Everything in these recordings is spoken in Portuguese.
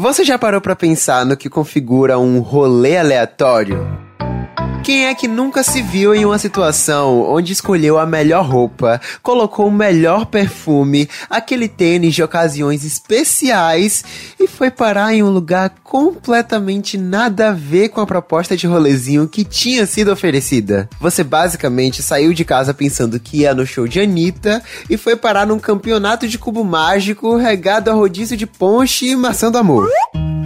Você já parou para pensar no que configura um rolê aleatório? Quem é que nunca se viu em uma situação onde escolheu a melhor roupa, colocou o melhor perfume, aquele tênis de ocasiões especiais e foi parar em um lugar completamente nada a ver com a proposta de rolezinho que tinha sido oferecida? Você basicamente saiu de casa pensando que ia no show de Anitta e foi parar num campeonato de cubo mágico regado a rodízio de ponche e maçã do amor.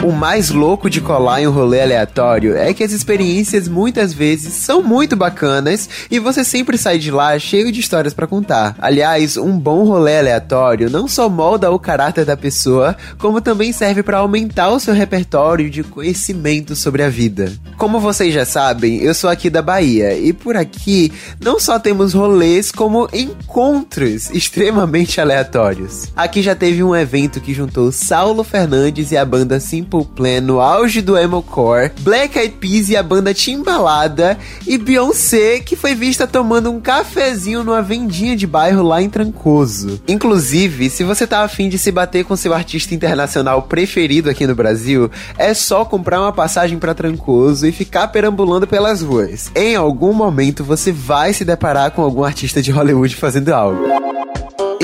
O mais louco de colar em um rolê aleatório é que as experiências muitas vezes são muito bacanas e você sempre sai de lá cheio de histórias para contar. Aliás, um bom rolê aleatório não só molda o caráter da pessoa, como também serve para aumentar o seu repertório de conhecimento sobre a vida. Como vocês já sabem, eu sou aqui da Bahia e por aqui não só temos rolês, como encontros extremamente aleatórios. Aqui já teve um evento que juntou Saulo Fernandes e a banda Simple Simple Plan no auge do emo-core, Black Eyed Peas e a banda Timbalada e Beyoncé, que foi vista tomando um cafezinho numa vendinha de bairro lá em Trancoso. Inclusive, se você tá afim de se bater com seu artista internacional preferido aqui no Brasil, é só comprar uma passagem para Trancoso e ficar perambulando pelas ruas. Em algum momento você vai se deparar com algum artista de Hollywood fazendo algo.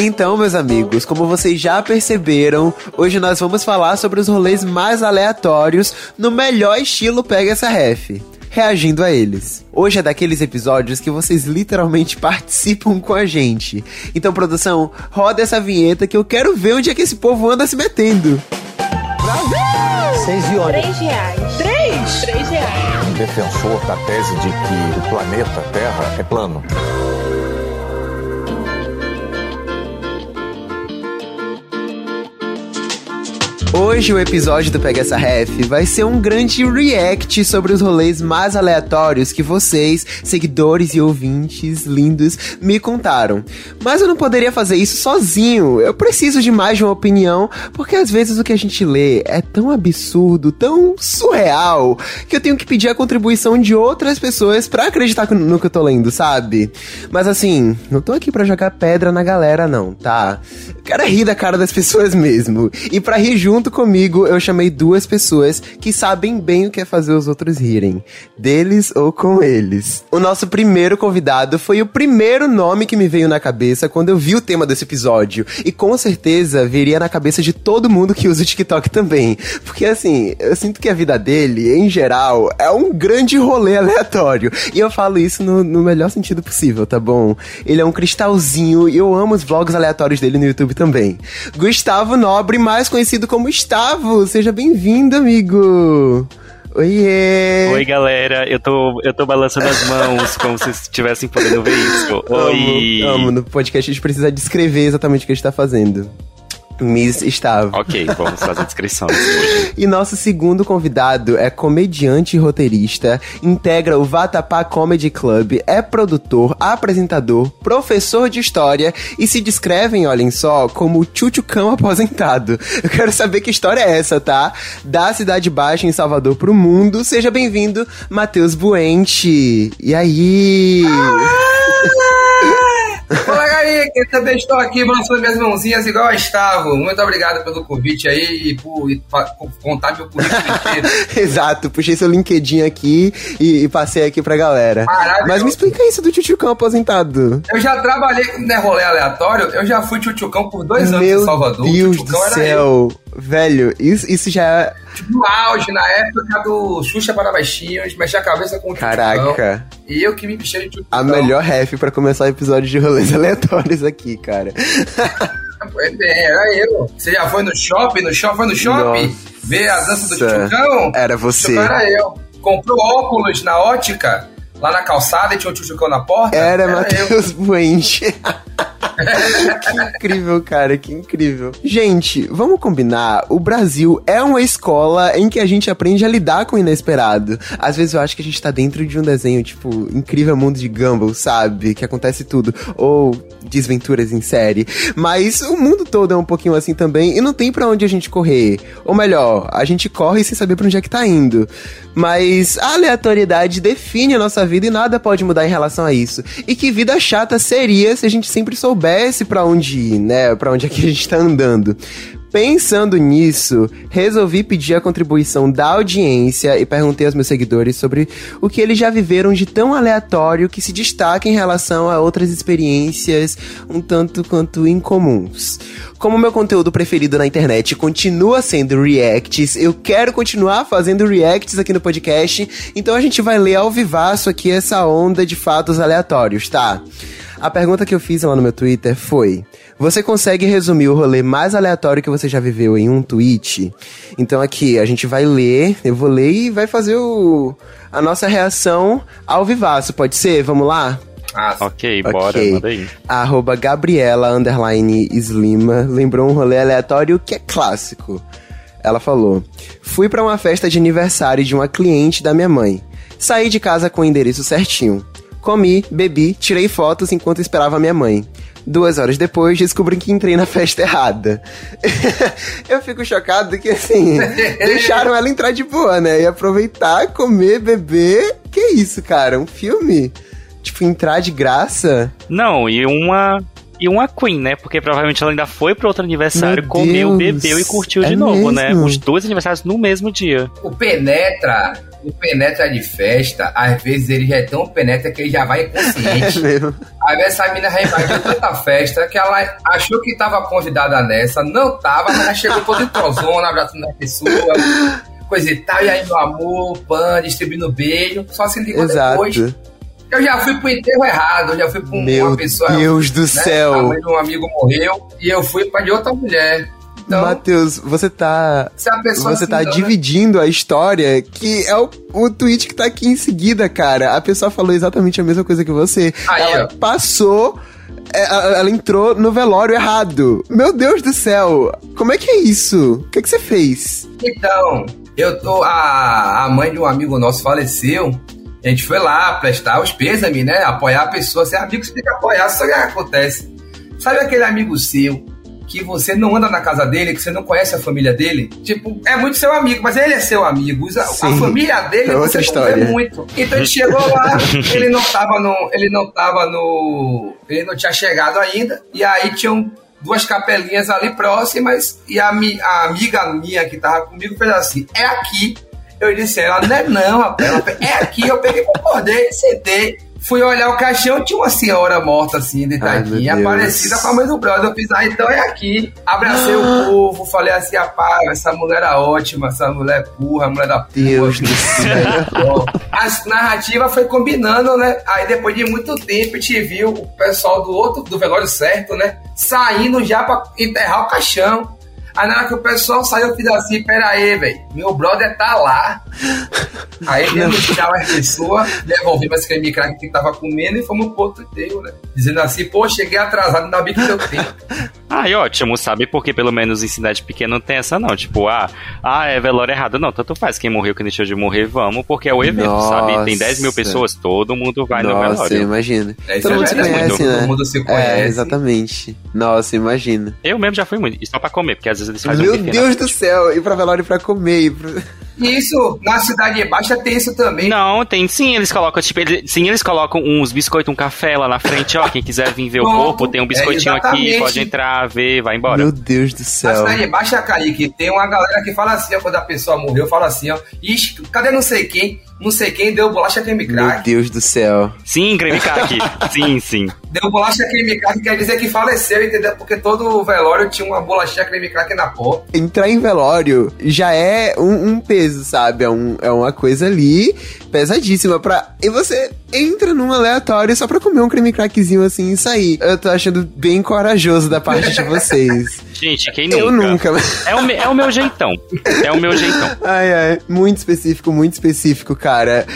Então, meus amigos, como vocês já perceberam, hoje nós vamos falar sobre os rolês mais aleatórios no melhor estilo Pega essa Ref reagindo a eles. Hoje é daqueles episódios que vocês literalmente participam com a gente. Então, produção, roda essa vinheta que eu quero ver onde é que esse povo anda se metendo. Brasil! Seis e Três reais. Três? Três reais. Defensor da tese de que o planeta Terra é plano. Hoje o episódio do Pega essa Ref vai ser um grande react sobre os rolês mais aleatórios que vocês, seguidores e ouvintes lindos, me contaram. Mas eu não poderia fazer isso sozinho. Eu preciso de mais de uma opinião, porque às vezes o que a gente lê é tão absurdo, tão surreal, que eu tenho que pedir a contribuição de outras pessoas para acreditar no que eu tô lendo, sabe? Mas assim, não tô aqui para jogar pedra na galera não, tá? Eu quero rir da cara das pessoas mesmo. E para rir junto junto comigo, eu chamei duas pessoas que sabem bem o que é fazer os outros rirem. Deles ou com eles. O nosso primeiro convidado foi o primeiro nome que me veio na cabeça quando eu vi o tema desse episódio. E com certeza viria na cabeça de todo mundo que usa o TikTok também. Porque assim, eu sinto que a vida dele, em geral, é um grande rolê aleatório. E eu falo isso no, no melhor sentido possível, tá bom? Ele é um cristalzinho e eu amo os vlogs aleatórios dele no YouTube também. Gustavo Nobre, mais conhecido como Gustavo, seja bem-vindo, amigo. Oiê! Oi, galera. Eu tô, eu tô balançando as mãos como se estivessem podendo ver isso. Oi! Amo, amo. No podcast a gente precisa descrever exatamente o que a gente tá fazendo. Miss estava. Ok, vamos fazer a descrição E nosso segundo convidado é comediante e roteirista, integra o Vatapá Comedy Club, é produtor, apresentador, professor de história e se descrevem, olhem só, como Chuchucão aposentado. Eu quero saber que história é essa, tá? Da Cidade Baixa em Salvador pro mundo. Seja bem-vindo, Matheus Buente. E aí? Ah! Que também estou aqui balançando minhas mãozinhas igual a Estavo. Muito obrigado pelo convite aí e por, e, por contar meu currículo. Exato, puxei seu LinkedIn aqui e, e passei aqui pra galera. Mas me explica isso do Tchutchucão aposentado. Eu já trabalhei, né, rolê aleatório, eu já fui Tchutchucão por dois meu anos em Salvador. Meu Deus do céu. Velho, isso, isso já é. Tipo, no auge, na época do Xuxa para Baixinhos, mexi a cabeça com o Caraca. E eu que me pichei de. A melhor ref pra começar o episódio de rolês aleatórios aqui, cara. Bem, era eu. Você já foi no shopping? No shopping? Foi no shopping? Nossa. Ver a dança do Tchutchucão? Era você. Era eu. Comprou óculos na ótica, lá na calçada e tinha um Tchutchucão na porta? Era, era Matheus Buente. que incrível, cara, que incrível. Gente, vamos combinar. O Brasil é uma escola em que a gente aprende a lidar com o inesperado. Às vezes eu acho que a gente tá dentro de um desenho, tipo, incrível mundo de Gumball, sabe? Que acontece tudo. Ou desventuras em série. Mas o mundo todo é um pouquinho assim também e não tem para onde a gente correr. Ou melhor, a gente corre sem saber pra onde é que tá indo. Mas a aleatoriedade define a nossa vida e nada pode mudar em relação a isso. E que vida chata seria se a gente sempre soubesse tivesse pra onde ir, né? Pra onde é que a gente tá andando. Pensando nisso, resolvi pedir a contribuição da audiência e perguntei aos meus seguidores sobre o que eles já viveram de tão aleatório que se destaca em relação a outras experiências um tanto quanto incomuns. Como meu conteúdo preferido na internet continua sendo reacts, eu quero continuar fazendo reacts aqui no podcast, então a gente vai ler ao vivaço aqui essa onda de fatos aleatórios, tá? A pergunta que eu fiz lá no meu Twitter foi: Você consegue resumir o rolê mais aleatório que você já viveu em um tweet? Então aqui, a gente vai ler, eu vou ler e vai fazer o, a nossa reação ao vivaço, pode ser? Vamos lá? Ah, Ok, bora, Ok. manda aí. A arroba Gabriela underline Slima lembrou um rolê aleatório que é clássico. Ela falou: Fui pra uma festa de aniversário de uma cliente da minha mãe. Saí de casa com o endereço certinho. Comi, bebi, tirei fotos enquanto esperava minha mãe. Duas horas depois, descobri que entrei na festa errada. Eu fico chocado que, assim, deixaram ela entrar de boa, né? E aproveitar, comer, beber. Que isso, cara? Um filme? Tipo, entrar de graça? Não, e uma. E uma Queen, né? Porque provavelmente ela ainda foi pro outro aniversário, Meu comeu, Deus, bebeu e curtiu é de novo, né? mesmo? Os dois aniversários no mesmo dia. O penetra, o penetra de festa, às vezes ele já é tão penetra que ele já vai É inconsciente. mesmo. Aí essa mina já invadiu tanta festa que ela achou que tava convidada nessa, não tava, mas ela chegou toda entrosona, abraçando a pessoa, coisa e tal, e aí meu amor, pan, distribuindo beijo, só se ligou depois. Exato. Eu já fui pro enterro errado, eu já fui pra Meu uma pessoa. Deus do né, céu. A mãe de um amigo morreu e eu fui pra de outra mulher. Então, Matheus, você tá. Você tá dividindo a história, que é o, o tweet que tá aqui em seguida, cara. A pessoa falou exatamente a mesma coisa que você. Aí, ela ó. passou. é, a- Ela entrou no velório errado. Meu Deus do céu! Como é que é isso? O que, que você fez? Então, eu tô. A, a mãe de um amigo nosso faleceu. A gente foi lá prestar os pêsames, né? Apoiar a pessoa. Ser amigo você tem que apoiar, só que acontece. Sabe aquele amigo seu que você não anda na casa dele, que você não conhece a família dele? Tipo, é muito seu amigo, mas ele é seu amigo. A, a Sim. família dele É outra história. muito. Então ele chegou lá, ele não tava no. Ele não tava no. Ele não tinha chegado ainda. E aí tinham duas capelinhas ali próximas e a, mi- a amiga minha que tava comigo fez assim, é aqui. Eu disse, ela, não é não, rapaz. Ela é aqui, eu peguei, concordei, sentei. Fui olhar o caixão, tinha uma senhora morta assim, deitadinha, Ai, parecida com a mãe do brother. Eu fiz, ah, então é aqui. Abracei o povo, falei assim, rapaz, essa mulher era ótima, essa mulher é burra, mulher da porra. Deus do céu. A narrativa foi combinando, né? Aí depois de muito tempo a gente viu o pessoal do outro, do velório certo, né? Saindo já pra enterrar o caixão. Aí na hora que o pessoal saiu, eu fiz assim, pera aí, velho, meu brother tá lá. Aí de tirar as pessoas, devolvi mais creme crack que tava comendo e fomos pro outro enterro, né? Dizendo assim, pô, cheguei atrasado, ainda bem que deu tempo. Ah, e ótimo, sabe? Porque pelo menos em cidade pequena não tem essa não. Tipo, ah, ah, é velório errado. Não, tanto faz. Quem morreu, quem deixou de morrer, vamos, porque é o evento, Nossa. sabe? Tem 10 mil pessoas, todo mundo vai no Nossa, velório. imagina. É, isso Todo é mundo se conhece, todo né? mundo se É, conhece. exatamente. Nossa, imagina. Eu mesmo já fui muito, e só pra comer, porque às vezes eles fazem Meu um Deus na- do céu, ir pra velório pra comer. ir pra- isso, na cidade baixa tem isso também. Não, tem sim, eles colocam, tipo, eles, sim, eles colocam uns biscoitos, um café lá na frente, ó, quem quiser vir ver o corpo, tem um biscoitinho é aqui, pode entrar, ver, vai embora. Meu Deus do Na céu. cidade baixa, Kaique, tem uma galera que fala assim, ó, quando a pessoa morreu, fala assim, ó, ixi, cadê não sei quem? Não sei quem deu bolacha creme Meu crack. Deus do céu. Sim, creme crack, sim, sim. Deu bolacha creme crack quer dizer que faleceu, entendeu? Porque todo velório tinha uma bolachinha creme crack na porta. Entrar em velório já é um, um peso, sabe? É, um, é uma coisa ali pesadíssima pra. E você entra num aleatório só pra comer um creme crackzinho assim e sair. Eu tô achando bem corajoso da parte de vocês. Gente, quem nunca? Eu nunca. É o, me- é o meu jeitão. É o meu jeitão. Ai, ai. Muito específico, muito específico, cara.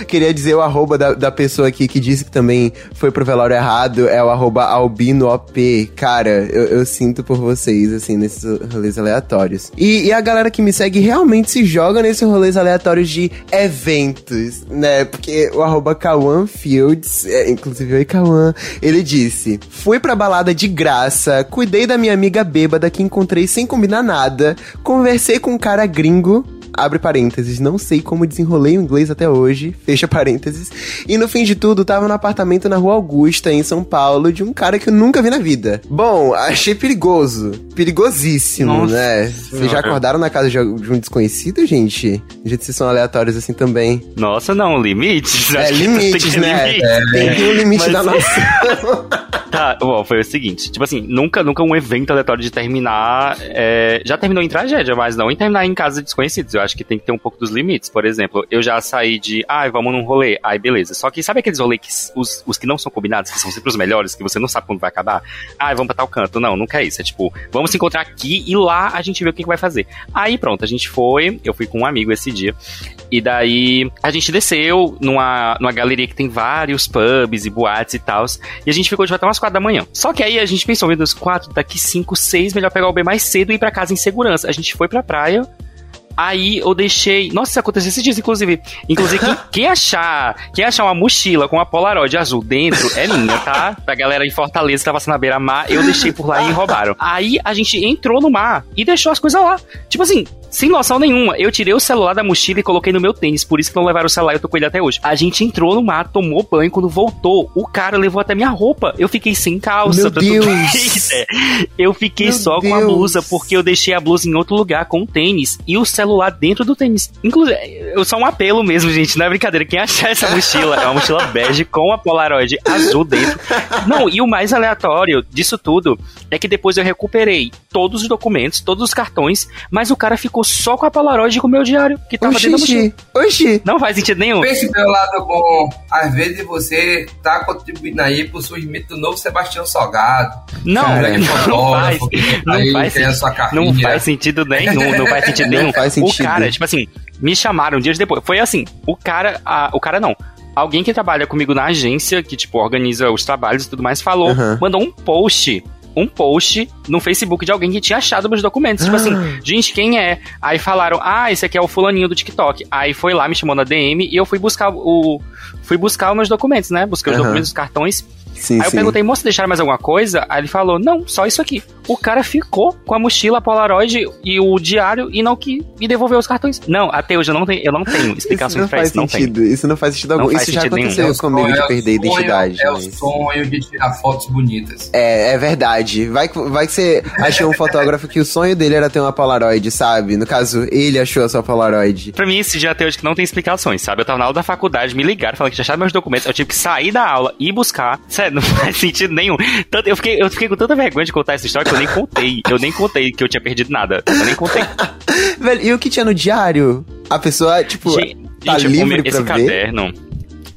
Queria dizer o arroba da, da pessoa aqui que disse que também foi pro velório errado. É o arroba albinoop. Cara, eu, eu sinto por vocês, assim, nesses rolês aleatórios. E, e a galera que me segue realmente se joga nesses rolês aleatórios de eventos, né? Porque o arroba Kawan Fields, é, inclusive oi Kawan, ele disse: Fui pra balada de graça, cuidei da minha amiga bêbada que encontrei sem combinar nada, conversei com um cara gringo abre parênteses, não sei como desenrolei o inglês até hoje, fecha parênteses. E no fim de tudo, tava no apartamento na Rua Augusta, em São Paulo, de um cara que eu nunca vi na vida. Bom, achei perigoso. Perigosíssimo, Nossa né? Vocês já acordaram na casa de um desconhecido, gente? Gente, vocês são aleatórios assim também. Nossa, não, limites. É, limites, né? limites. Tem que um limite Mas- da nossa. Tá, bom, foi o seguinte, tipo assim, nunca, nunca um evento aleatório de terminar, é, já terminou em tragédia, mas não em terminar em casa de desconhecidos, eu acho que tem que ter um pouco dos limites, por exemplo, eu já saí de, ai, vamos num rolê, ai, beleza, só que sabe aqueles rolês que os, os que não são combinados, que são sempre os melhores, que você não sabe quando vai acabar? Ai, vamos pra tal canto, não, nunca é isso, é tipo, vamos se encontrar aqui e lá a gente vê o que, que vai fazer. Aí pronto, a gente foi, eu fui com um amigo esse dia, e daí a gente desceu numa, numa galeria que tem vários pubs e boates e tal. E a gente ficou de volta umas quatro da manhã. Só que aí a gente pensou, meu Deus, quatro, daqui cinco, seis, melhor pegar o B mais cedo e ir pra casa em segurança. A gente foi pra praia. Aí eu deixei. Nossa, isso aconteceu esses dias, inclusive. Inclusive, quem, quem achar quem achar uma mochila com uma Polaroid azul dentro é minha, tá? Pra galera em Fortaleza que tava passando na beira-mar, eu deixei por lá e roubaram. Aí a gente entrou no mar e deixou as coisas lá. Tipo assim, sem noção nenhuma. Eu tirei o celular da mochila e coloquei no meu tênis, por isso que não levaram o celular e eu tô com ele até hoje. A gente entrou no mar, tomou banho, quando voltou, o cara levou até minha roupa. Eu fiquei sem calça. Meu Deus. ideia. Eu fiquei Meu só com a Deus. blusa, porque eu deixei a blusa em outro lugar com o tênis e o celular dentro do tênis. Inclusive, eu só um apelo mesmo, gente, não é brincadeira. Quem achar essa mochila é uma mochila bege com a Polaroid azul dentro. Não, e o mais aleatório disso tudo é que depois eu recuperei todos os documentos, todos os cartões, mas o cara ficou só com a Polaroid e com o meu diário, que tava dentro da mochila. Oxi, oxi. Não faz sentido nenhum. Pense pelo lado bom. Às vezes você tá contribuindo aí pro surgimento do novo Sebastião Salgado. Não, Cara, grande não faz. Não aí, faz, não faz sentido nenhum, não faz sentido Não nenhum. faz O sentido. cara, tipo assim, me chamaram dias depois. Foi assim, o cara, a- o cara não. Alguém que trabalha comigo na agência, que, tipo, organiza os trabalhos e tudo mais, falou, Aham. mandou um post. Um post no Facebook de alguém que tinha achado meus documentos. Tipo assim, gente, quem é? Aí falaram, ah, esse aqui é o fulaninho do TikTok. Aí foi lá, me chamou na DM e eu fui buscar o. Fui buscar os meus documentos, né? Busquei os Aham. documentos, os cartões. Sim, Aí eu sim. perguntei, moço, deixaram mais alguma coisa? Aí ele falou, não, só isso aqui. O cara ficou com a mochila, a Polaroid e o diário e não que me devolveu os cartões. Não, até hoje eu não tenho, eu não tenho Isso explicações não pra faz isso, não tenho. sentido. Isso não faz sentido Não algum. faz Isso já sentido nenhum. aconteceu É o comigo de é o perder a sonho- identidade. É o mas- sonho de tirar fotos bonitas. É, é verdade. Vai que, vai que você achou um fotógrafo que o sonho dele era ter uma Polaroid, sabe? No caso, ele achou a sua Polaroid. Pra mim, esse dia até hoje que não tem explicações, sabe? Eu tava na aula da faculdade, me ligaram falando que tinha achado meus documentos, eu tive que sair da aula e buscar. Sério, não faz sentido nenhum. Tanto, eu, fiquei, eu fiquei com tanta vergonha de contar essa história que eu nem contei. Eu nem contei que eu tinha perdido nada. Eu nem contei. Velho, e o que tinha no diário? A pessoa, tipo, Gente, tá gente, livre pra esse ver? caderno.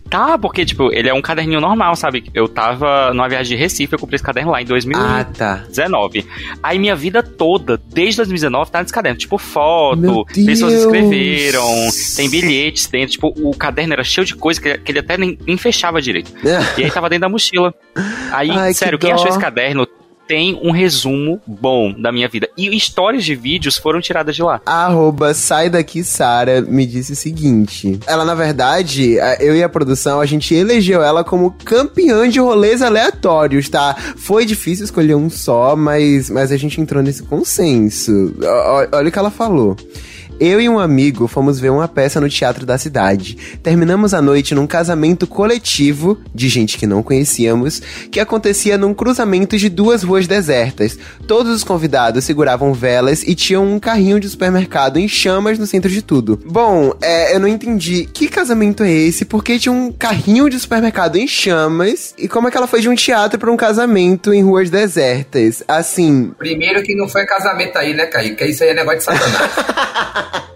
Tá, porque, tipo, ele é um caderninho normal, sabe? Eu tava numa viagem de Recife, eu comprei esse caderno lá em 2019. Ah, tá. Aí minha vida toda, desde 2019, tá nesse caderno. Tipo, foto, pessoas escreveram, tem bilhetes dentro. Tipo, o caderno era cheio de coisa que, que ele até nem, nem fechava direito. E aí tava dentro da mochila. Aí, Ai, sério, quem dó. achou esse caderno tem um resumo bom da minha vida. E histórias de vídeos foram tiradas de lá. Arroba sai daqui Sara me disse o seguinte. Ela, na verdade, a- eu e a produção, a gente elegeu ela como campeã de rolês aleatórios, tá? Foi difícil escolher um só, mas, mas a gente entrou nesse consenso. Olha o que ela falou. Eu e um amigo fomos ver uma peça no teatro da cidade. Terminamos a noite num casamento coletivo de gente que não conhecíamos, que acontecia num cruzamento de duas ruas desertas. Todos os convidados seguravam velas e tinham um carrinho de supermercado em chamas no centro de tudo. Bom, é, eu não entendi que casamento é esse, porque tinha um carrinho de supermercado em chamas e como é que ela foi de um teatro pra um casamento em ruas desertas? Assim, Primeiro que não foi casamento aí, né, Kaique? Que isso aí é negócio de satanás.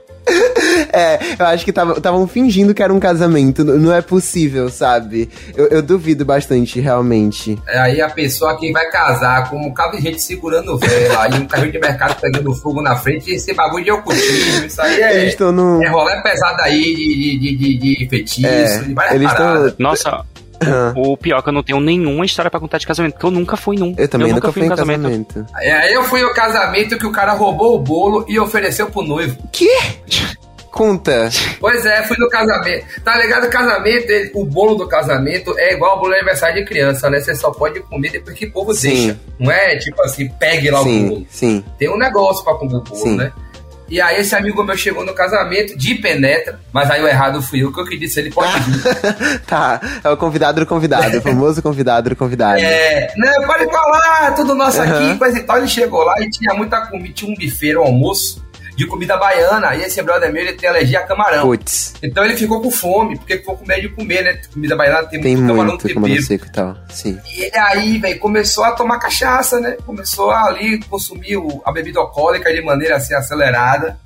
É, eu acho que estavam fingindo que era um casamento. N- Não é possível, sabe? Eu, eu duvido bastante, realmente. É aí a pessoa que vai casar com um bocado de gente segurando vela e um carrinho de mercado pegando fogo na frente, esse bagulho de ocultismo, isso aí é, Eles estão no. é rolê pesado aí de, de, de, de, feitiço, É, de várias eles paradas. estão. Nossa, o pior é que eu não tenho nenhuma história pra contar de casamento, porque eu nunca fui num. Eu também nunca fui em em casamento. É, aí eu fui ao casamento que o cara roubou o bolo e ofereceu pro noivo. Que? Conta. Pois é, fui no casamento. Tá ligado? O casamento, ele- o bolo do casamento é igual ao bolo de aniversário de criança, né? Você só pode comer depois que o povo Sim. deixa. Não é tipo assim, pegue lá o Sim, bolo. sim. Tem um negócio pra comer o bolo, Sim. né? E aí esse amigo meu chegou no casamento de penetra, mas aí o errado fui eu que eu que disse, ele pode vir. tá, é o convidado do convidado, o famoso convidado do convidado. É, não, pode falar, tudo nosso Aham. aqui, coisa e tal. Ele chegou lá e tinha muita comida, tinha um buffet, um almoço de comida baiana. E esse brother meu, ele tem alergia a camarão. Putz, Então ele ficou com fome, porque ficou com medo de comer, né? Comida baiana tem, tem muito camarão muito camarão seco e tal. Sim. E ele aí, velho, começou a tomar cachaça, né? Começou a ali consumir o- a bebida alcoólica de maneira assim acelerada.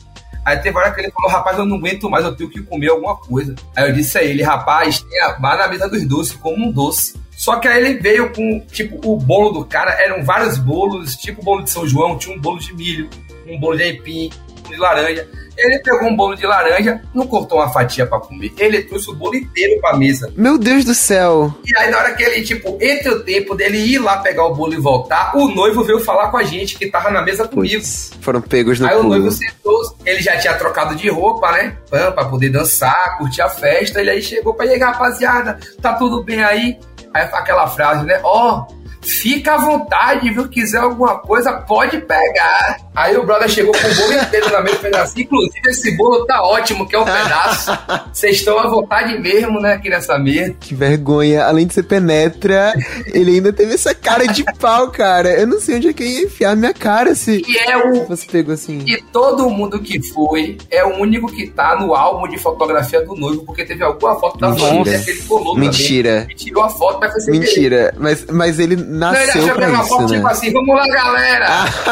Aí teve hora que ele falou, rapaz, eu não aguento mais, eu tenho que comer alguma coisa. Aí eu disse a ele, rapaz, vá na mesa dos doces, como um doce. Só que aí ele veio com, tipo, o bolo do cara, eram vários bolos, tipo o bolo de São João, tinha um bolo de milho, um bolo de aipim, de laranja. Ele pegou um bolo de laranja, não cortou uma fatia pra comer. Ele trouxe o bolo inteiro pra mesa. Meu Deus do céu. E aí, na hora que ele, tipo, entre o tempo dele ir lá pegar o bolo e voltar, o noivo veio falar com a gente que tava na mesa comigo. Putz, foram pegos no Aí o pulo. noivo sentou, ele já tinha trocado de roupa, né? Pra poder dançar, curtir a festa. Ele aí chegou pra chegar, rapaziada, tá tudo bem aí? Aí aquela frase, né? Ó, fica à vontade, viu? Quiser alguma coisa, pode pegar. Aí o brother chegou com o bolo inteiro na mesa e fez assim. Inclusive, esse bolo tá ótimo, que é um pedaço. Vocês estão à vontade mesmo, né? Aqui nessa mesa. Que vergonha. Além de ser penetra, ele ainda teve essa cara de pau, cara. Eu não sei onde é que eu ia enfiar minha cara se E é o fosse pego assim. E todo mundo que foi é o único que tá no álbum de fotografia do noivo, porque teve alguma foto da Mentira. família que ele colou Mentira. também. E tirou a foto, mas foi sem. Mentira. Mas, mas ele Não, ele nasceu achou que pra era uma isso, foto né? tipo assim, vamos lá, galera!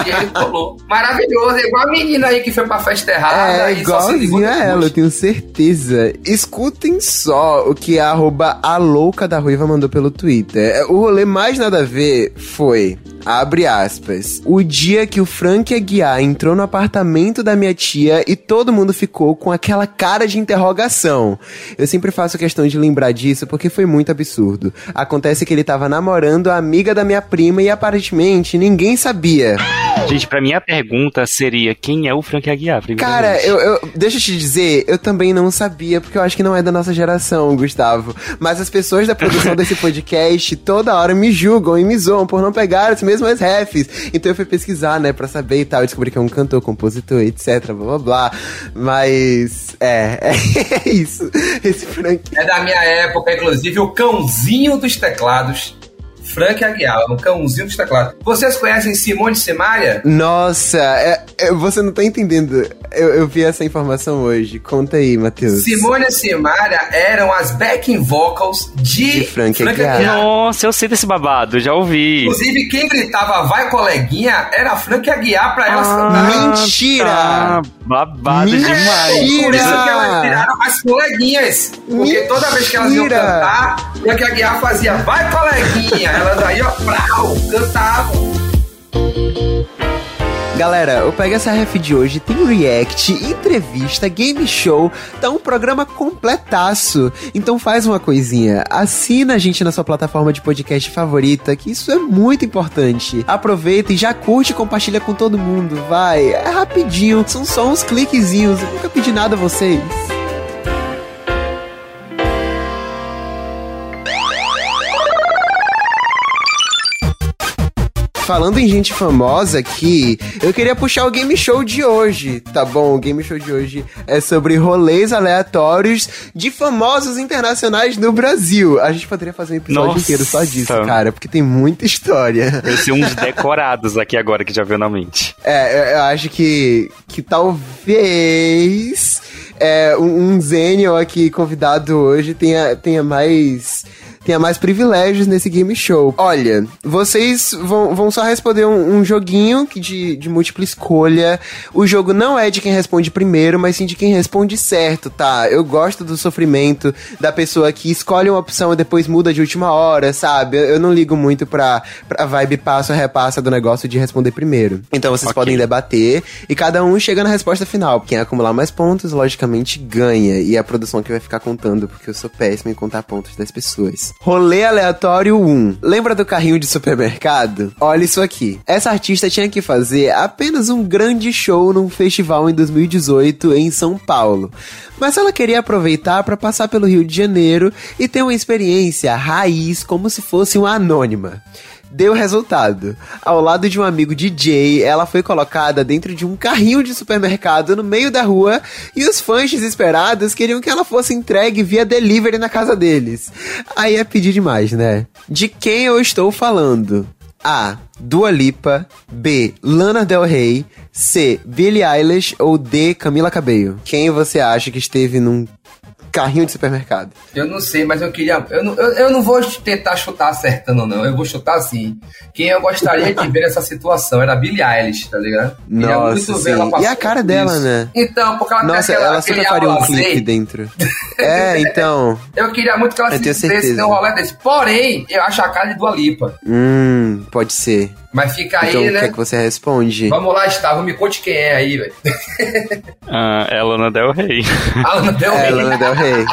E ele colou. Maravilhoso, é igual a menina aí que foi pra festa errada É, igualzinho a ela, eu tenho certeza. Escutem só o que a a louca da Ruiva mandou pelo Twitter. O rolê mais nada a ver foi, abre aspas, o dia que o Frank Aguiar entrou no apartamento da minha tia e todo mundo ficou com aquela cara de interrogação. Eu sempre faço questão de lembrar disso porque foi muito absurdo. Acontece que ele tava namorando a amiga da minha prima e aparentemente ninguém sabia. Gente, pra mim a pergunta seria quem é o Frank Aguiar? Cara, eu, eu- deixa eu te dizer, eu também não sabia, porque eu acho que não é da nossa geração, Gustavo. Mas as pessoas da produção desse podcast toda hora me julgam e me zoam por não pegar as mesmas refs. Então eu fui pesquisar, né, pra saber e tal. Eu descobri que é um cantor, compositor, etc, blá blá blá. Mas, é, é isso. Esse Frank. É da minha época, inclusive, o cãozinho dos teclados. Frank Aguiar, o cãozinho dos teclados. Vocês conhecem Simone Simaria? Nossa, é- é- você não tá entendendo. Eu, eu vi essa informação hoje. Conta aí, Matheus. Simone e Simaria eram as backing vocals de, De Frank Aguiar. Nossa, eu sei desse babado, já ouvi. Inclusive, quem gritava vai coleguinha era Frank Aguiar pra elas cantarem. Mentira! tá. Babado Mentira! demais. Por isso que elas viraram as coleguinhas. Porque toda vez que elas iam Mentira! cantar, Frank Aguiar fazia vai coleguinha. Elas aí, ó, prau, cantavam. Galera, o Pega essa Ref de hoje tem react, entrevista, game show, tá um programa completaço. Então faz uma coisinha, assina a gente na sua plataforma de podcast favorita, que isso é muito importante. Aproveita e já curte e compartilha com todo mundo, vai. É rapidinho, são só uns cliquezinhos, eu nunca pedi nada a vocês. Falando em gente famosa aqui, eu queria puxar o game show de hoje, tá bom? O game show de hoje é sobre rolês aleatórios de famosos internacionais no Brasil. A gente poderia fazer um episódio Nossa. inteiro só disso, cara, porque tem muita história. Vai ser uns decorados aqui agora que já veio na mente. É, eu, eu acho que, que talvez é, um, um Zenial aqui convidado hoje tenha, tenha mais. Tenha mais privilégios nesse game show. Olha, vocês vão, vão só responder um, um joguinho que de, de múltipla escolha. O jogo não é de quem responde primeiro, mas sim de quem responde certo, tá? Eu gosto do sofrimento da pessoa que escolhe uma opção e depois muda de última hora, sabe? Eu, eu não ligo muito pra, pra vibe passo a repassa do negócio de responder primeiro. Então vocês Ok. podem debater e cada um chega na resposta final. Quem acumular mais pontos, logicamente, ganha. E é a produção que vai ficar contando, porque eu sou péssimo em contar pontos das pessoas. Rolê aleatório 1. Lembra do carrinho de supermercado? Olha isso aqui. Essa artista tinha que fazer apenas um grande show num festival em 2018 em São Paulo. Mas ela queria aproveitar para passar pelo Rio de Janeiro e ter uma experiência raiz como se fosse uma anônima. Deu resultado. Ao lado de um amigo DJ, ela foi colocada dentro de um carrinho de supermercado no meio da rua e os fãs desesperados queriam que ela fosse entregue via delivery na casa deles. Aí é pedir demais, né? De quem eu estou falando? A. Dua Lipa. B. Lana Del Rey. C. Billie Eilish. Ou D. Camila Cabello. Quem você acha que esteve num carrinho de supermercado? Eu não sei, mas eu queria. Eu não, eu, eu não vou tentar chutar acertando, não. Eu vou chutar assim. Quem eu gostaria de ver nessa situação era a Billie Eilish, tá ligado? Queria Nossa, muito ver sim. ela E a cara dela, isso. né? Então, porque ela Nossa, aquela- ela super aquele faria um clipe dentro. É, então. Eu queria muito que ela se certeza. num rolê desse. Porém, eu acho a cara de Dua Lipa. Hum, pode ser. Mas fica aí, Então, o que né? é que você responde? Vamos lá, Gustavo, me conte quem é aí, velho. Ah, é Lana Del Rey. A Lana Del É, Rey. Lana Del Rey.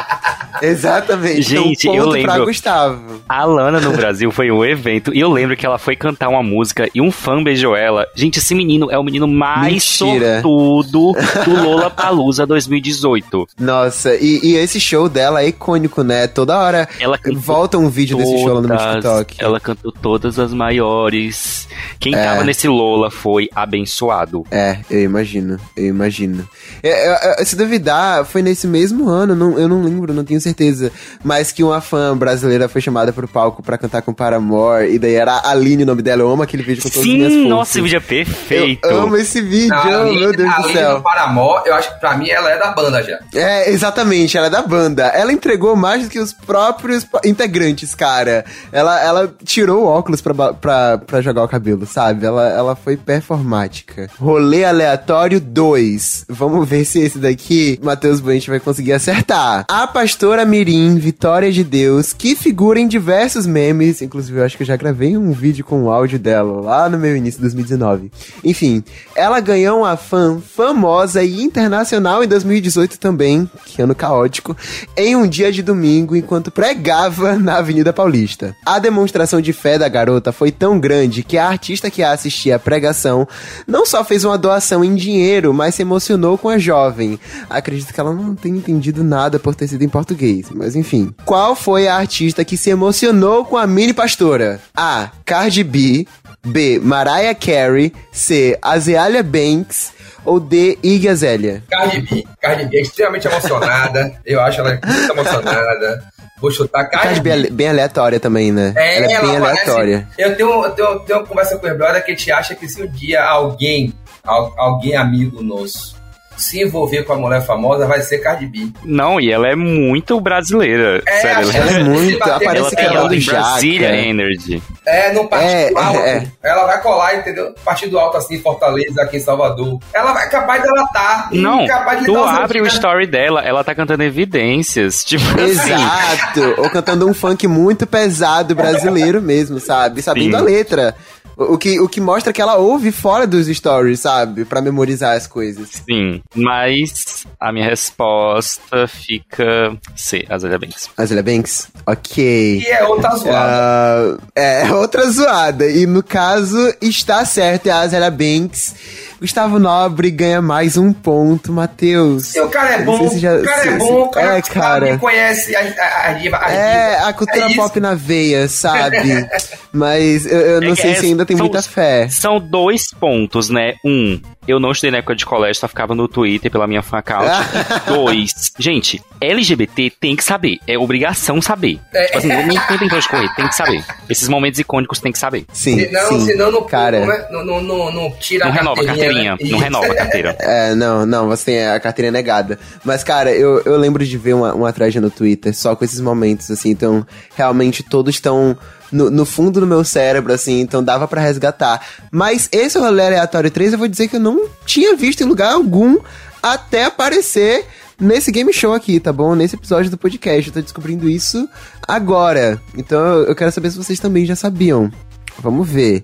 Exatamente. Gente, então, eu ponto pra lembro- Gustavo. A Lana no Brasil foi um evento e eu lembro que ela foi cantar uma música e um fã beijou ela. Gente, esse menino é o menino mais Mentira. sortudo do Lola Palusa 2018. Nossa, e, e esse show dela é icônico, né? Toda hora Ela volta um vídeo desse show lá no meu todas- TikTok. Ela cantou todas as maiores. Quem É. tava nesse Lola foi abençoado. É, eu imagino, eu imagino. É, é, é, se duvidar, foi nesse mesmo ano, não- eu não lembro, não tenho certeza, mas que uma fã brasileira foi chamada pro palco pra cantar com Paramore, e daí era a Aline o nome dela, eu amo aquele vídeo com todas as minhas Sim, forças. nossa, esse vídeo é perfeito. Eu amo esse vídeo, Não, Aline- meu Deus a do Aline céu. do Paramore, eu acho que pra mim ela é da banda já. É, exatamente, ela é da banda. Ela entregou mais do que os próprios integrantes, cara. Ela, ela tirou o óculos pra, pra, pra jogar o cabelo, sabe? Ela, ela foi performática. Rolê aleatório 2. Vamos ver se esse daqui Matheus Buente vai conseguir acertar. A pastora Mirim, Vitória de Deus, que figura em diversos memes. Inclusive, eu acho que eu já gravei um vídeo com o áudio dela lá no meu início de 2019. Enfim, ela ganhou uma fã famosa e internacional em 2018 também, que ano caótico, em um dia de domingo enquanto pregava na Avenida Paulista. A demonstração de fé da garota foi tão grande que a artista que a assistia à pregação não só fez uma doação em dinheiro, mas se emocionou com a jovem. Acredito que ela não tenha entendido nada por ter sido em português, mas enfim. Qual foi a artista que se emocionou com a mini pastora? A. Cardi B. B. Mariah Carey. C. Azealia Banks. Ou D. Iggy Azalea? Cardi B. Cardi B é extremamente emocionada. Eu acho ela muito emocionada. Vou chutar Cardi, B B. é bem aleatória também, né? É, ela é bem parece- aleatória. Eu tenho, eu, tenho, eu tenho uma conversa com o brother que a gente acha que se um dia alguém, al- alguém amigo nosso, se envolver com a mulher famosa, vai ser Cardi B. Não, e ela é muito brasileira. É, Sério, ela, Ela é Ela muito, ela aparece tem, ela tem jaca. Brasília Energy. É, no partido É, alto. é, é. Ela vai colar, entendeu? Partido alto assim, Fortaleza, aqui em Salvador. Ela vai capaz dela tá. Não, capaz de tu abre o antigos- story dela, ela tá cantando evidências. Tipo assim. Exato! Ou cantando um funk muito pesado brasileiro mesmo, sabe? Sabendo Sim. a letra. O o que, o que mostra que ela ouve fora dos stories, sabe? Pra memorizar as coisas. Sim, mas a minha resposta fica C, Azalia Banks. Azealia Banks? Ok. E é outra zoada. Ah, é, outra zoada. E no caso, está certo, é a Azealia Banks. Gustavo Nobre ganha mais um ponto, Matheus. O cara é bom, se já- o cara se- é se- bom, o cara É, cara. conhece a, a, a diva. A É, diva. a cultura É pop na veia, sabe? Mas eu, eu não É sei é- se ainda tem são- muita fé. São dois pontos, né? Um, eu não estudei na época de colégio, só ficava no Twitter pela minha account. Dois, gente, LGBT tem que saber. É obrigação saber. É. Tipo assim, não, tem pra onde correr, tem que saber. Esses momentos icônicos tem que saber. Sim, Senão, sim. senão não, cara. não, é- não, não, não, não tira Não a renova a carteirinha, né? não renova a carteira. É, não, não, você tem a carteira negada. Mas, cara, eu, eu lembro de ver uma, uma thread no Twitter só com esses momentos, assim, então realmente todos estão no, no fundo do meu cérebro, assim, então dava pra resgatar. Mas esse rolê aleatório 3, eu vou dizer que eu não tinha visto em lugar algum até aparecer nesse game show aqui, tá bom? Nesse episódio do podcast. Eu tô descobrindo isso agora. Então eu eu quero saber se vocês também já sabiam. Vamos ver.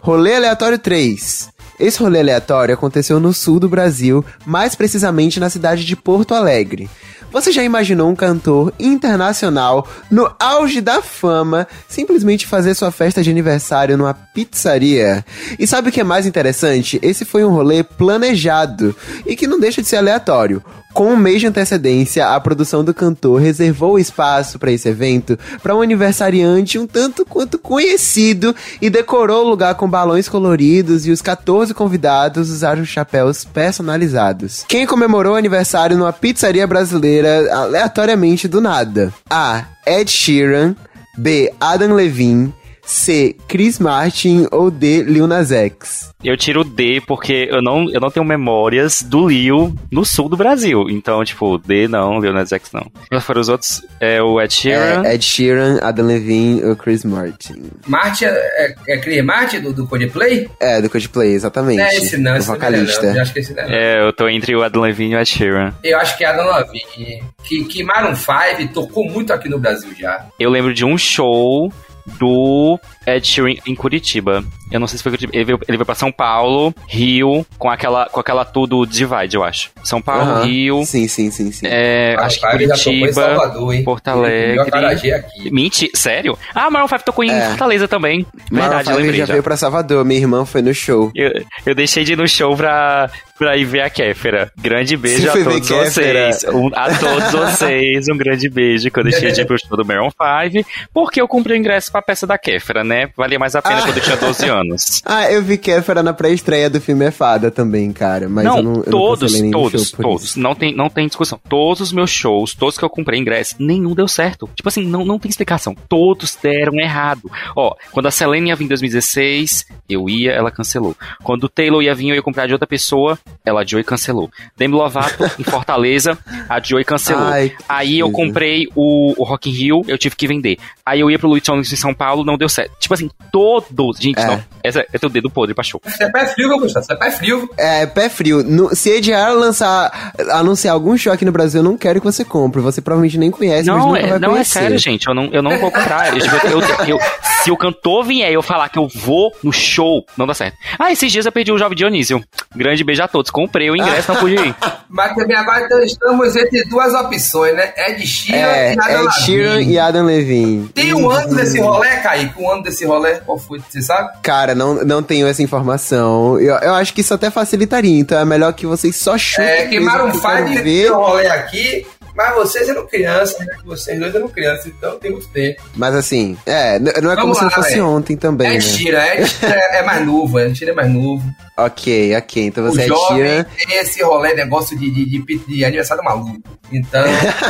Rolê aleatório 3. Esse rolê aleatório aconteceu no sul do Brasil, mais precisamente na cidade de Porto Alegre. Você já imaginou um cantor internacional no auge da fama simplesmente fazer sua festa de aniversário numa pizzaria? E sabe o que é mais interessante? Esse foi um rolê planejado e que não deixa de ser aleatório. Com um mês de antecedência, a produção do cantor reservou espaço para esse evento para um aniversariante um tanto quanto conhecido e decorou o lugar com balões coloridos e os 14 convidados usaram chapéus personalizados. Quem comemorou o aniversário numa pizzaria brasileira aleatoriamente do nada? A. Ed Sheeran. B. Adam Levine. C. Chris Martin ou D. Lil Nas X? Eu tiro D porque eu não, eu não tenho memórias do Lil no sul do Brasil. Então, tipo, D não, Lil Nas X não. Quais foram os outros? É o Ed Sheeran. É, Ed Sheeran, Adam Levine ou Chris Martin? Martin é, é, é Chris Martin do, do Coldplay? É, do Coldplay, exatamente. Não é esse não, o esse vocalista. não é. Eu acho que esse não é não. É, eu tô entre o Adam Levine e o Ed Sheeran. Eu acho que é Adam Levine. Que, que Maroon 5 tocou muito aqui no Brasil já. Eu lembro de um show do Ed Sheeran em Curitiba. Eu não sei se foi Curitiba. Ele veio, ele veio pra São Paulo, Rio, com aquela, com aquela tudo Divide, eu acho. São Paulo. Rio, Sim, sim, sim, sim. é, Maroon acho que 5 já tocou em Curitiba, Salvador, hein? Porto Alegre. Mentira, sério? Ah, Maroon 5 tocou em É. Fortaleza também. Maroon Verdade, eu 5 lembrei já já. veio pra Salvador, minha irmã foi no show. Eu, eu deixei de ir no show pra, pra ir ver a Kéfera. Grande beijo a todos vocês. Um- a todos vocês, um grande beijo que eu deixei de ir pro show do Maroon 5, porque eu comprei o ingresso pra peça da Kéfera, né? Valia mais a pena Ah. quando eu tinha 12 anos. Ah, eu vi Kéfera na pré-estreia do filme É Fada também, cara. Mas não, eu não, eu todos, não todos, todos. isso. Não tem, não tem discussão. Todos os meus shows, todos que eu comprei ingresso, nenhum deu certo. Tipo assim, não, não tem explicação. Todos deram errado. Ó, quando a Selene ia vir em 2016, eu ia, ela cancelou. Quando o Taylor ia vir, eu ia comprar de outra pessoa, ela adiou e cancelou. Demi Lovato, em Fortaleza, adiou e cancelou. Ai, Aí eu comprei o, o Rock in Rio, eu tive que vender. Aí eu ia pro Luiz Songs em São Paulo, não deu certo. Tipo assim, todos. Gente, É. não. Essa é teu dedo podre pra show. Você é pé frio, meu Gustavo. Você é pé frio. É, pé frio. No- se Ediar lançar, anunciar algum show aqui no Brasil, eu não quero que você compre. Você provavelmente nem conhece, mas Não, nunca é, vai não é conhecer. sério, gente. Eu não, eu não vou comprar. Eu, eu- eu- se o cantor vier e eu falar que eu vou no show, não dá certo. Ah, esses dias eu perdi o Jovem Dionísio. Grande beijo a todos. Comprei o ingresso, não pude ir. Mas também agora então, estamos entre duas opções, né? Ed Sheeran É, e Adam Ed Sheeran Levine. e Adam Levine. Tem um ano desse rolê, Kaique? Um ano desse rolê? Qual foi? Você sabe? Cara, não, não tenho essa informação. Eu, eu acho que isso até facilitaria, então é melhor que vocês só chutem. É, que mesmo, Maroon que eu quero 5 ver. tem um rolê aqui, mas vocês eram crianças, né? Vocês dois eram crianças, então tem muito tempo. Mas assim, é, não é como Vamos se lá, não fosse velho. ontem também, né? Ed Sheeran, Ed Sheeran é mais novo, Ed Sheeran é mais novo. Ok, ok. Então O você é Ed jovem Sheeran. tem esse rolê, negócio de, de, de, de aniversário maluco. Então,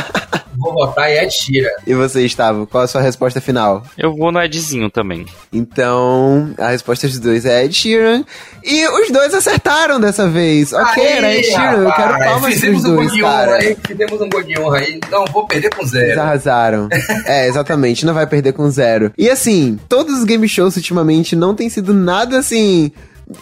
vou votar em Ed Sheeran. E você, Gustavo, qual a sua resposta final? Eu vou no Edzinho também. Então, a resposta dos dois é Ed Sheeran. E os dois acertaram dessa vez. Ok, Aí, era Ed Sheeran. Eu quero rapaz, palmas Fizemos pros um gol dois, de honra cara. aí, fizemos um gol de honra aí. Não vou perder com Eles zero. arrasaram. é, exatamente. Não vai perder com zero. E assim, todos os game shows ultimamente não tem sido nada assim.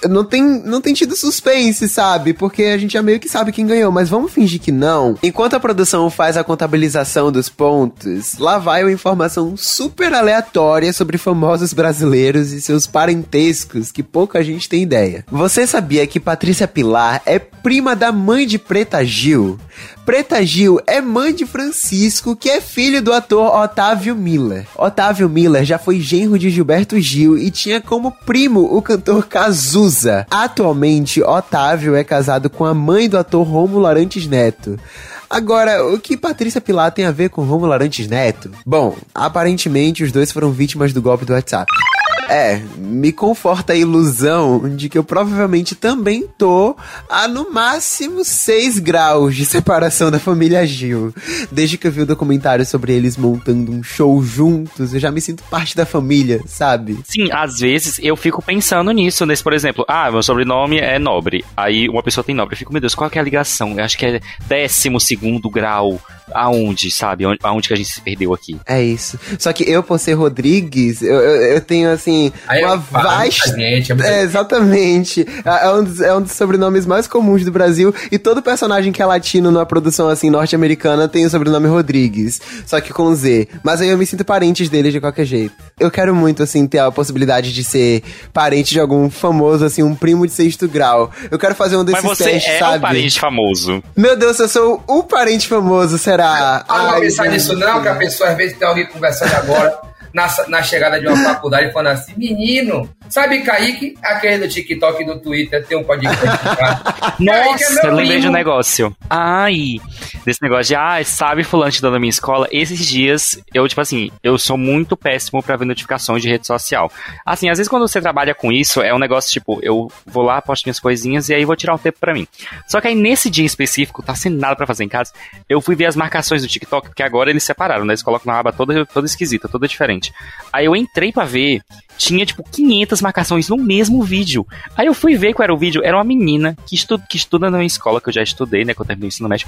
Não tem, não tem tido suspense, sabe? Porque a gente já meio que sabe quem ganhou, mas vamos fingir que não. Enquanto a produção faz a contabilização dos pontos, lá vai uma informação super aleatória sobre famosos brasileiros e seus parentescos que pouca gente tem ideia. Você sabia que Patrícia Pilar é prima da mãe de Preta Gil? Preta Gil é mãe de Francisco, que é filho do ator Otávio Miller. Otávio Miller já foi genro de Gilberto Gil e tinha como primo o cantor Cazuza. Atualmente, Otávio é casado com a mãe do ator Rômulo Arantes Neto. Agora, o que Patrícia Pilar tem a ver com Rômulo Arantes Neto? Bom, aparentemente os dois foram vítimas do golpe do WhatsApp. É, me conforta a ilusão de que eu provavelmente também tô a no máximo 6 graus de separação da família Gil. Desde que eu vi o documentário sobre eles montando um show juntos, eu já me sinto parte da família, sabe? Sim, às vezes eu fico pensando nisso, nesse, por exemplo, ah, meu sobrenome é Nobre. Aí uma pessoa tem Nobre. Eu fico, meu Deus, qual que é a ligação? Eu acho que é décimo segundo grau. Aonde, sabe? Aonde, aonde que a gente se perdeu aqui? É isso. Só que eu, por ser Rodrigues, eu, eu, eu tenho, assim, Aí uma é vasta. gente, é É, exatamente. É é um, dos, é um dos sobrenomes mais comuns do Brasil. E todo personagem que é latino numa produção, assim, norte-americana tem o sobrenome Rodrigues. Só que com Z. Mas aí eu me sinto parentes deles de qualquer jeito. Eu quero muito, assim, ter a possibilidade de ser parente de algum famoso, assim, um primo de sexto grau. Eu quero fazer um desses Mas você testes, é sabe? um parente famoso. Meu Deus, eu sou o parente famoso, será? Ah, não Ai, pensar nisso não, que a pessoa às vezes tem alguém conversando agora na, na chegada de uma faculdade falando assim, menino, sabe Kaique? Aquele do TikTok e do Twitter tem um podcast. tá? É Nossa, meu eu lembrei de um negócio. Ai, desse negócio de, ah, sabe fulano te dando na minha escola? Esses dias, eu, tipo assim, eu sou muito péssimo pra ver notificações de rede social. Assim, às vezes quando você trabalha com isso, é um negócio tipo, eu vou lá, posto minhas coisinhas e aí vou tirar um tempo pra mim. Só que aí nesse dia em específico, tá sem nada pra fazer em casa, eu fui ver as marcações do TikTok, porque agora eles separaram, né? Eles colocam uma aba toda, toda esquisita, toda diferente. Aí eu entrei pra ver, tinha tipo 500 marcações no mesmo vídeo. Aí eu fui ver qual era o vídeo, era uma menina que, estu que estuda na minha escola, que eu já estudei, né, que eu terminei o ensino médio.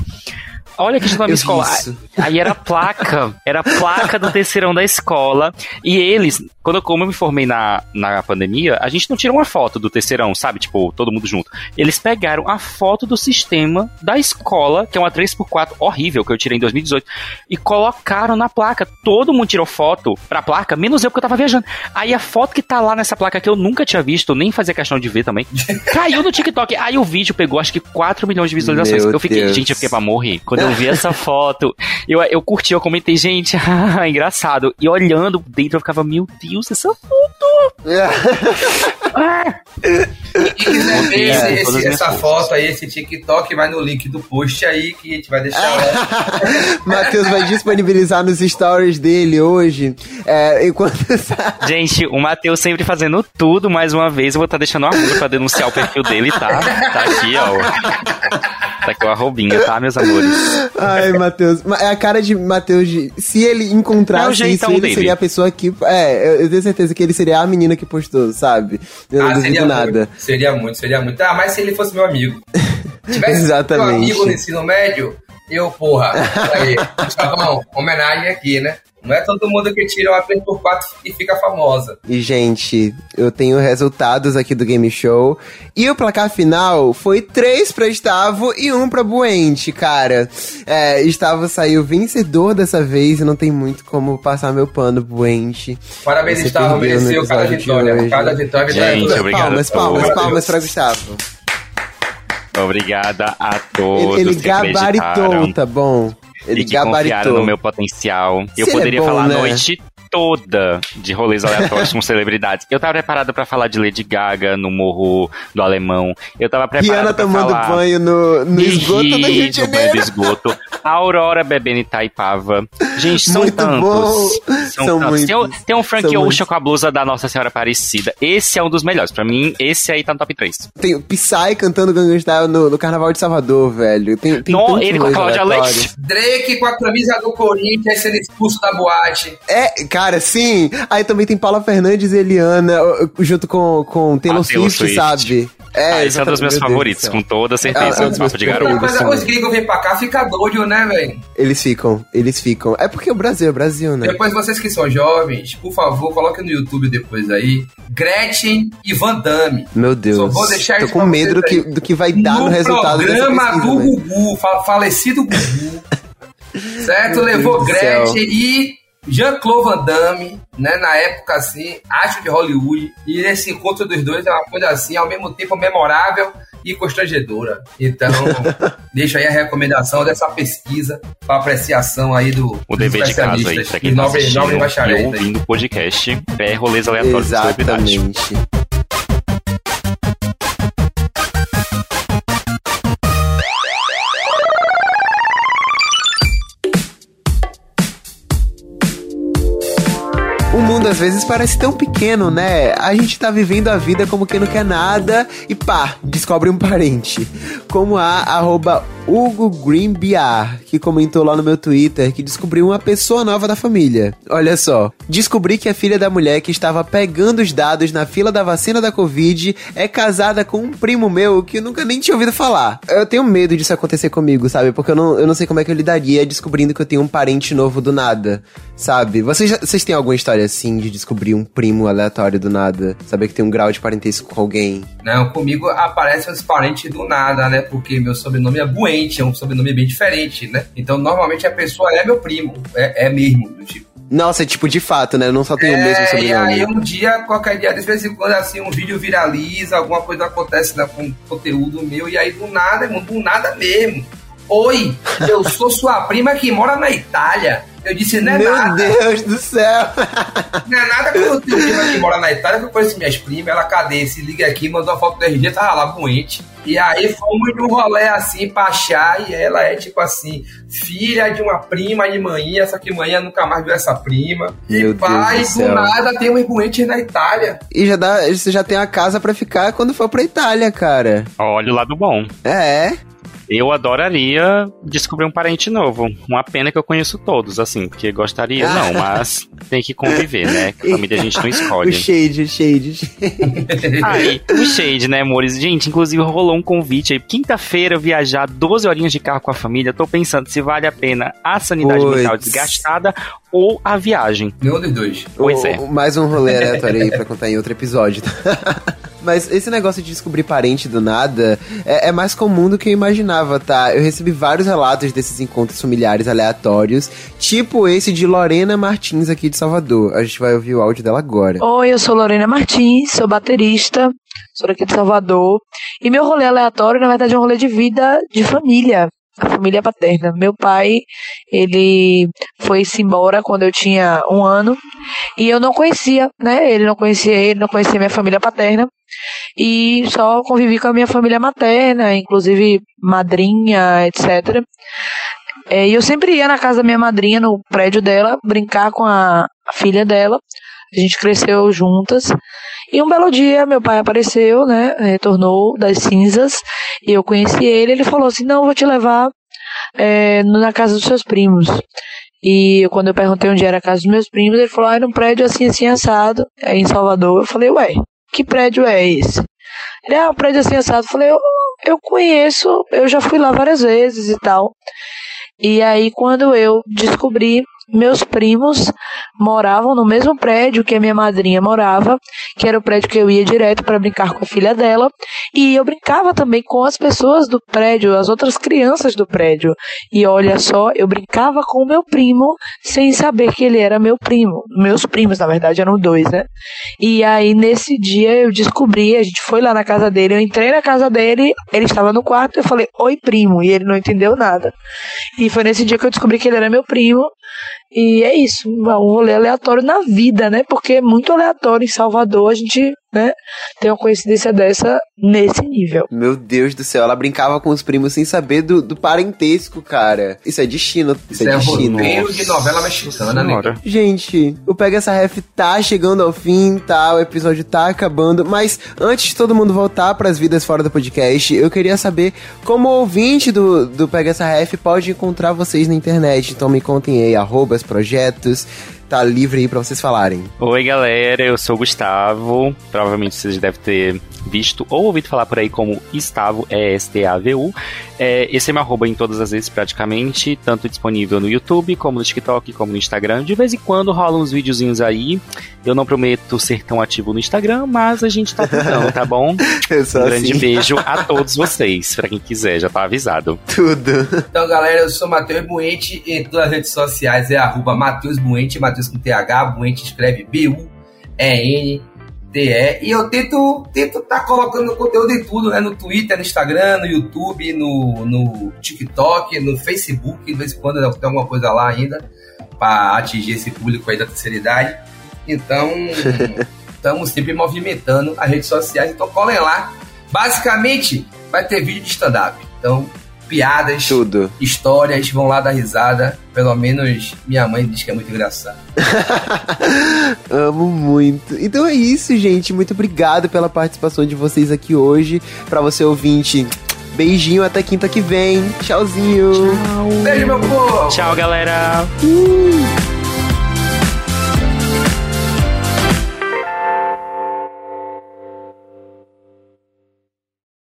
Olha que estuda na minha Eu escola. isso. Aí era a placa, era a placa do terceirão da escola. E eles, quando eu, como eu me formei na, na pandemia, a gente não tirou uma foto do terceirão, sabe? Tipo, todo mundo junto. Eles pegaram a foto do sistema da escola, que é uma 3x4 horrível, que eu tirei em 2018, e colocaram na placa. Todo mundo tirou foto pra placa, menos eu, porque eu tava viajando. Aí a foto que tá lá nessa placa que eu nunca tinha visto, nem fazia questão de ver também, caiu no TikTok. Aí o vídeo pegou acho que 4 milhões de visualizações. Meu eu fiquei, Deus. gente, eu fiquei pra morrer. Quando eu vi essa foto, eu, eu curti, eu comentei, gente, ah, engraçado. E olhando dentro, eu ficava, meu Deus, essa foto. Quem quiser ver É, esse- esse- essa foto aí, esse TikTok, vai no link do post aí que a gente vai deixar lá. Matheus vai disponibilizar nos stories dele hoje. É, enquanto gente, o Matheus sempre fazendo tudo mais uma vez. Eu vou estar deixando uma arroba pra denunciar o perfil dele, tá? Tá aqui, ó. Tá aqui o arrobinha, tá, meus amores? Ai, Matheus. Ma- É a cara de Matheus. de- Se ele É encontrasse isso, jeitão ele dele. seria a pessoa que. É, eu, tenho certeza que ele seria a menina que postou, sabe? Eu não Ah, duvido nada. muito, seria muito, seria muito. Ah, mas se ele fosse meu amigo. Tivesse Exatamente. meu amigo no ensino médio, eu, porra, aí, Gustavão, homenagem aqui, né? Não é todo mundo que tira uma 3x4 e fica famosa. E, gente, eu tenho resultados aqui do Game Show. E o placar final foi 3 pra Estavo e 1 pra Buente, cara. É, Estavo saiu vencedor dessa vez e não tem muito como passar meu pano, Buente. Parabéns, Você no mereceu cada vitória. Cada vitória Gente, é obrigado palmas, palmas, palmas pra Gustavo. Obrigada a Ele, todos ele que gabaritou, acreditaram. tá bom? Ele e que confiaram gabaritou. no meu potencial. Eu ele é poderia bom, falar né? a noite toda de rolês aleatórios com celebridades. Eu tava preparado pra falar de Lady Gaga no Morro do Alemão. Eu tava preparado Rihanna pra tomando falar... banho no, no esgoto do Rio de no banho Janeiro. do esgoto. A Aurora bebendo Itaipava. Gente, são Muito tantos. bom. São, São tantos. Tem, muitos. tem um Frank São Ocean com a blusa da Nossa Senhora Aparecida. Esse é um dos melhores. Pra mim, esse aí tá no top 3. Tem o Psy cantando Gangnam Style no, no Carnaval de Salvador, velho. Tem, tem No, ele com a Cláudia. Leite. Drake com a camisa do Corinthians sendo expulso da boate. É, cara, sim. Aí também tem Paula Fernandes e Eliana, junto com, com Taylor, Ah, Taylor Swift, Swift. sabe? É, Ah, esse é um dos meus meu favoritos, com toda certeza. Ah, É um dos de garoto. Mas os gringos vêm pra cá, fica doido, né, velho? Eles ficam, eles ficam. É porque o Brasil é o Brasil, né? Depois, vocês que são jovens, por favor, coloquem no YouTube depois aí. Gretchen e Van Damme. Meu Deus. Só vou deixar Tô isso com medo do que, do que vai dar no, resultado dessa programa pesquisa, do velho. Gugu, fa- falecido Gugu. certo? Meu Levou. Gretchen e Jean-Claude Van Damme, né? Na época, assim, acho de Hollywood. E esse encontro dos dois é uma coisa assim, ao mesmo tempo memorável e constrangedora. Então, deixa aí a recomendação dessa pesquisa para apreciação aí do O dever de casa aí, e quem tá assistindo e ouvindo o podcast, é rolês aleatórios. Exatamente. Mundo às vezes parece tão pequeno, né? A gente tá vivendo a vida como quem não quer nada e pá, descobre um parente. Como a arroba Hugo Green BR, que comentou lá no meu Twitter que descobriu uma pessoa nova da família. Olha só, descobri que a filha da mulher que estava pegando os dados na fila da vacina da Covid é casada com um primo meu que eu nunca nem tinha ouvido falar. Eu tenho medo disso acontecer comigo, sabe? Porque eu não, eu não sei como é que eu lidaria descobrindo que eu tenho um parente novo do nada, sabe? Vocês, vocês têm alguma história assim de descobrir um primo aleatório do nada? Saber que tem um grau de parentesco com alguém? Não, comigo aparecem os parentes do nada, né? Porque meu sobrenome é Buente, é um sobrenome bem diferente, né? Então, normalmente a pessoa é meu primo, é, é mesmo, do tipo. Nossa, é tipo, de fato, né? Eu não só tenho o mesmo É, e sobrenome. aí um dia, qualquer dia, de vez em quando, assim, um vídeo viraliza, alguma coisa acontece né, com conteúdo meu, e aí do nada, irmão, do nada mesmo. Oi, eu sou sua prima que mora na Itália. Eu disse, não é Meu nada. Deus do céu. Não é nada que eu tenho prima que mora na Itália, que eu conheço minhas primas, ela cadê? Se liga aqui, mandou uma foto do RG, tava lá doente. E aí fomos num rolê assim pra achar, e ela é tipo assim, filha de uma prima de manhã, só que manhã nunca mais viu essa prima. Meu e pai, Deus do do nada tem uma doente na Itália. E já dá, você já tem a casa pra ficar quando for pra Itália, cara. Olha o lado bom. É. Eu adoraria descobrir um parente novo. Uma pena que eu conheço todos, assim, porque gostaria, não, mas tem que conviver, né? Família a gente não O escolhe. shade, o shade. Aí, o Shade, né, amores? Gente, inclusive rolou um convite aí. Quinta-feira eu viajar 12 horinhas de carro com a família. Tô pensando se vale a pena a sanidade Puts. mental desgastada ou a viagem. Nenhum dos dois. Pois é. O- o- Mais um rolê aleatório aí pra contar em outro episódio. Mas esse negócio de descobrir parente do nada é, é mais comum do que eu imaginava, tá? Eu recebi vários relatos desses encontros familiares aleatórios, tipo esse de Lorena Martins aqui de Salvador. A gente vai ouvir o áudio dela agora. Oi, eu sou Lorena Martins, sou baterista, sou daqui de Salvador. E meu rolê aleatório, na verdade, é um rolê de vida de família, a família paterna. Meu pai, ele foi-se embora quando eu tinha um ano e eu não conhecia, né? Ele não conhecia ele, não conhecia minha família paterna. E só convivi com a minha família materna, inclusive madrinha, etc. É, E eu sempre ia na casa da minha madrinha, no prédio dela, brincar com a filha dela. A gente cresceu juntas. E um belo dia, meu pai apareceu, né? Retornou das cinzas. E eu conheci ele. Ele falou assim: Não, vou te levar é, na casa dos seus primos. E quando eu perguntei onde era a casa dos meus primos, ele falou: Ah, era um prédio assim, assim, assado, é em Salvador. Eu falei: Ué, que prédio é esse? Ele, ah, um prédio assim, assado. Falei: Eu, eu conheço, eu já fui lá várias vezes e tal. E aí, quando eu descobri, meus primos moravam no mesmo prédio que a minha madrinha morava, que era o prédio que eu ia direto para brincar com a filha dela, e eu brincava também com as pessoas do prédio, as outras crianças do prédio. E olha só, eu brincava com o meu primo sem saber que ele era meu primo. Meus primos, na verdade, eram dois, né? E aí, nesse dia, eu descobri, a gente foi lá na casa dele, eu entrei na casa dele, ele estava no quarto, eu falei, oi, primo, e ele não entendeu nada. E foi nesse dia que eu descobri que ele era meu primo. E é isso, um rolê aleatório na vida, né? Porque é muito aleatório em Salvador, a gente, né, tem uma coincidência dessa nesse nível. Meu Deus do céu, ela brincava com os primos sem saber do, do parentesco, cara. Isso é destino. Isso, Isso é é destino. roteiro de novela mexicana, né? Senhora. Gente, o Pega essa Ref tá chegando ao fim, tá? O episódio tá acabando, mas antes de todo mundo voltar pras vidas fora do podcast, eu queria saber como o ouvinte do, do Pega essa Ref pode encontrar vocês na internet. Então me contem aí, arrobas, projetos, tá livre aí pra vocês falarem. Oi, galera, eu sou o Gustavo. Provavelmente vocês devem ter visto ou ouvido falar por aí como Estavo, E-S-T-A-V-U. É, esse é meu arroba em todas as vezes, praticamente, tanto disponível no YouTube, como no TikTok, como no Instagram. De vez em quando rolam uns videozinhos aí. Eu não prometo ser tão ativo no Instagram, mas a gente tá tentando, tá bom? Eu sou Um grande assim, beijo a todos vocês, pra quem quiser, já tá avisado. tudo. Então, galera, eu sou Matheus Buente em todas as redes sociais é arroba Matheus Buente, Matheus com TH, Buente escreve B-U-E-N-T-E. E eu tento tento tá colocando conteúdo em tudo, né? No Twitter, no Instagram, no YouTube, no, no TikTok, no Facebook, de vez em quando tem alguma coisa lá ainda para atingir esse público aí da terceira idade. Então, estamos sempre movimentando as redes sociais, então colhem lá. Basicamente, vai ter vídeo de stand-up. Então, piadas, Tudo. histórias, vão lá dar risada. Pelo menos minha mãe diz que é muito engraçado. Amo muito. Então é isso, gente. Muito obrigado pela participação de vocês aqui hoje. Pra você ouvinte, beijinho até quinta que vem. Tchauzinho. Beijo, meu povo! Tchau, galera! Uh.